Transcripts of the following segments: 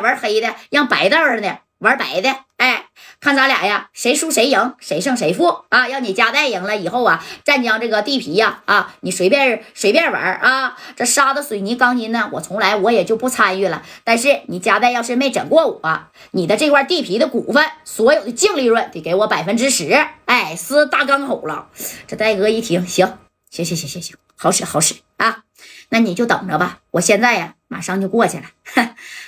玩黑的，让白道上的玩白的。哎，看咱俩呀，谁输谁赢，谁胜谁负啊！要你加代赢了以后啊，湛江这个地皮呀，啊，你随便随便玩啊。这沙子、水泥、钢筋呢，我从来我也就不参与了。但是你加代要是没整过我，你的这块地皮的股份，所有的净利润得给我百分之十。哎，撕大钢口了。这戴哥一听，行行行行行行，好使好使啊！那你就等着吧，我现在呀，马上就过去了，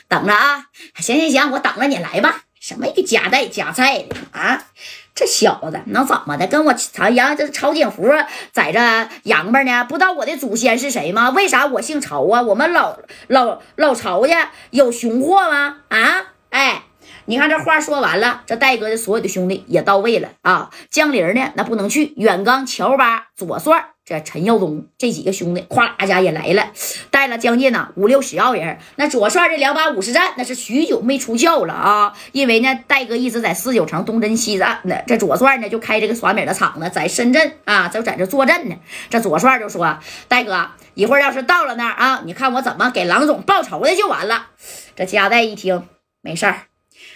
等着啊！行行行，我等着你来吧。什么一个夹带夹菜的啊！这小子能怎么的？跟我曹阳这曹景福在这洋巴呢？不知道我的祖先是谁吗？为啥我姓曹啊？我们老老老曹家有雄货吗？啊！哎，你看这话说完了，这戴哥的所有的兄弟也到位了啊！江林呢，那不能去。远刚、乔巴、左帅。这陈耀东这几个兄弟，咵啦家也来了，带了将近呢五六十号人。那左帅这两把五十战，那是许久没出鞘了啊！因为呢，戴哥一直在四九城东征西战呢。这左帅呢，就开这个耍米的厂子，在深圳啊，就在这坐镇呢。这左帅就说：“戴哥，一会儿要是到了那儿啊，你看我怎么给郎总报仇的就完了。”这家代一听，没事儿，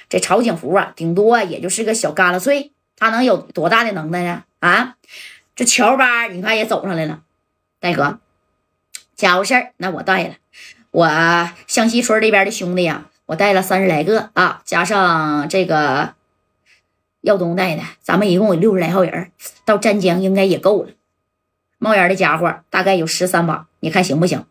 这曹景福啊，顶多也就是个小旮旯碎，他能有多大的能耐呢？啊？这乔巴，你看也走上来了，戴哥，家伙事儿，那我带了。我湘西村这边的兄弟呀，我带了三十来个啊，加上这个耀东带的，咱们一共有六十来号人，到湛江应该也够了。冒烟的家伙大概有十三把，你看行不行？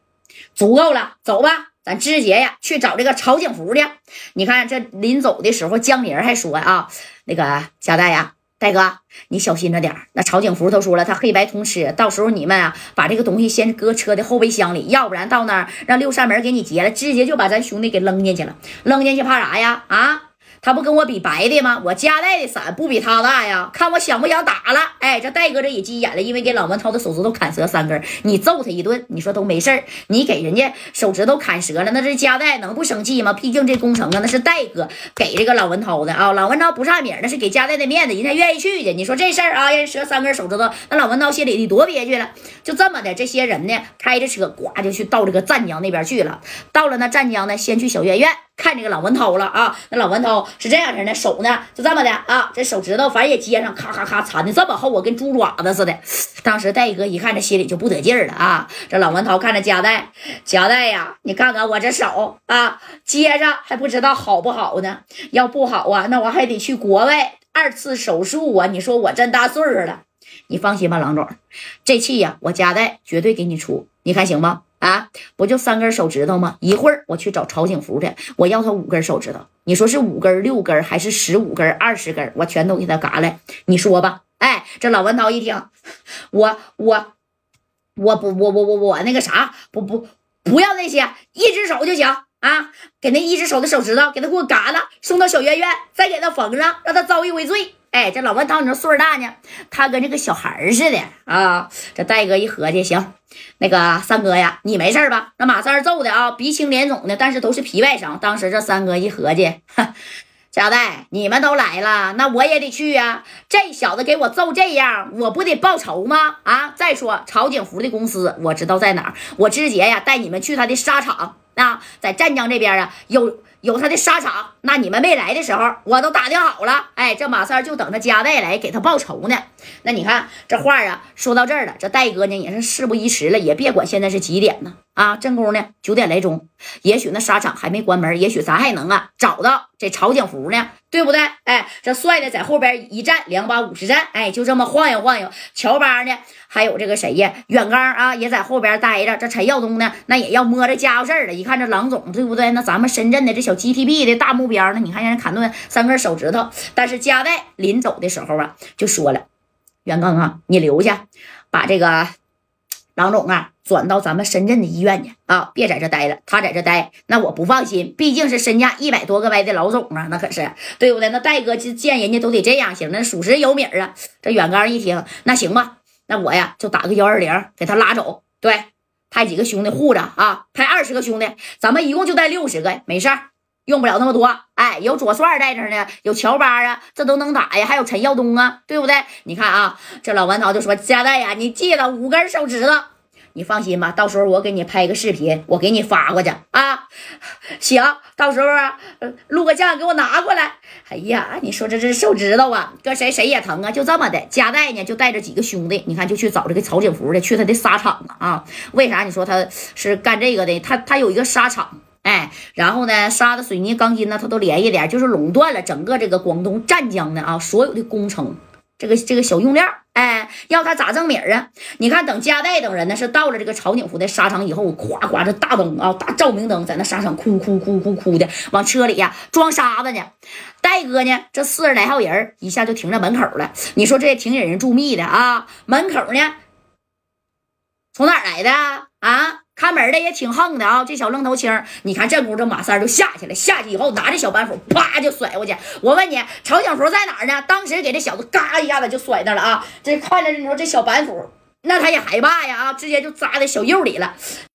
足够了，走吧，咱直接呀去找这个曹景福去。你看这临走的时候，江玲还说啊，那个小戴呀。戴哥，你小心着点那曹景福都说了，他黑白通吃，到时候你们啊，把这个东西先搁车的后备箱里，要不然到那儿让六扇门给你截了，直接就把咱兄弟给扔进去了。扔进去怕啥呀？啊？他不跟我比白的吗？我加代的伞不比他大呀！看我想不想打了？哎，这戴哥这也急眼了，因为给老文涛的手指头砍折三根，你揍他一顿，你说都没事儿。你给人家手指头砍折了，那这加代能不生气吗？毕竟这工程啊，那是戴哥给这个老文涛的啊。老文涛不差米，那是给加代的面子，人家愿意去的。你说这事儿啊，人折三根手指头，那老文涛心里得多憋屈了。就这么的，这些人呢，开着车呱就去到这个湛江那边去了。到了那湛江呢，先去小院院。看这个老文涛了啊，那老文涛是这样式的，手呢就这么的啊，这手指头反正也接上，咔咔咔缠的这么厚我，跟猪爪子似的。当时戴哥一看，这心里就不得劲了啊。这老文涛看着夹带，夹带呀，你看看我这手啊，接着还不知道好不好呢。要不好啊，那我还得去国外二次手术啊。你说我这大岁数了，你放心吧，郎总，这气呀，我夹带绝对给你出，你看行吗？啊，不就三根手指头吗？一会儿我去找曹景福去，我要他五根手指头。你说是五根、六根还是十五根、二十根？我全都给他嘎来。你说吧。哎，这老文涛一听，我我我不我我我我那个啥，不不不要那些，一只手就行啊。给那一只手的手指头，给他给我嘎了，送到小院院，再给他缝上，让他遭一回罪。哎，这老文涛，你说岁数大呢，他跟这个小孩似的啊。这戴哥一合计，行，那个三哥呀，你没事吧？那马三揍的啊，鼻青脸肿的，但是都是皮外伤。当时这三哥一合计，贾代，你们都来了，那我也得去呀。这小子给我揍这样，我不得报仇吗？啊！再说曹景福的公司，我知道在哪儿，我直接呀带你们去他的沙场啊，在湛江这边啊有。有他的沙场，那你们没来的时候，我都打听好了。哎，这马三就等着加代来给他报仇呢。那你看这话啊，说到这儿了，这戴哥呢也是事不宜迟了，也别管现在是几点呢。啊，正宫呢，九点来钟，也许那沙场还没关门，也许咱还能啊找到这曹景福呢，对不对？哎，这帅的在后边一站，两把五十战，哎，就这么晃悠晃悠。乔巴呢，还有这个谁呀？远刚啊，也在后边待着。这陈耀东呢，那也要摸着家伙事儿了。一看这郎总，对不对？那咱们深圳的这小 GTB 的大目标呢？你看让人砍断三根手指头。但是加代临走的时候啊，就说了：“远刚啊，你留下，把这个。”郎总啊，转到咱们深圳的医院去啊！别在这待了，他在这待，那我不放心。毕竟是身价一百多个歪的老总啊，那可是对不对？那戴哥就见人家都得这样行，那属实有米啊。这远刚一听，那行吧，那我呀就打个幺二零给他拉走。对，派几个兄弟护着啊，派二十个兄弟，咱们一共就带六十个，没事儿。用不了那么多，哎，有左帅在这呢，有乔巴啊，这都能打呀，还有陈耀东啊，对不对？你看啊，这老文涛就说：“加代呀，你记得五根手指头，你放心吧，到时候我给你拍个视频，我给你发过去啊。行，到时候，录个像给我拿过来。哎呀，你说这这手指头啊，搁谁谁也疼啊。就这么的，加代呢就带着几个兄弟，你看就去找这个曹景福的，去他的沙场了啊。为啥你说他是干这个的？他他有一个沙场。哎，然后呢，沙子、水泥、钢筋呢，他都连一点，就是垄断了整个这个广东湛江的啊所有的工程，这个这个小用料，哎，要他咋挣米啊？你看，等加代等人呢是到了这个曹景福的沙场以后，咵咵这大灯啊，大照明灯在那沙场哭哭哭哭哭的往车里呀装沙子呢。戴哥呢，这四十来号人一下就停在门口了。你说这也挺引人注目的啊？门口呢，从哪儿来的啊？看门的也挺横的啊，这小愣头青，你看这功夫，这马三就下去了，下去以后拿着小板斧，啪就甩过去。我问你，曹景福在哪儿呢？当时给这小子嘎一下子就甩那了啊！这看着你说这小板斧，那他也害怕呀啊，直接就扎在小肉里了。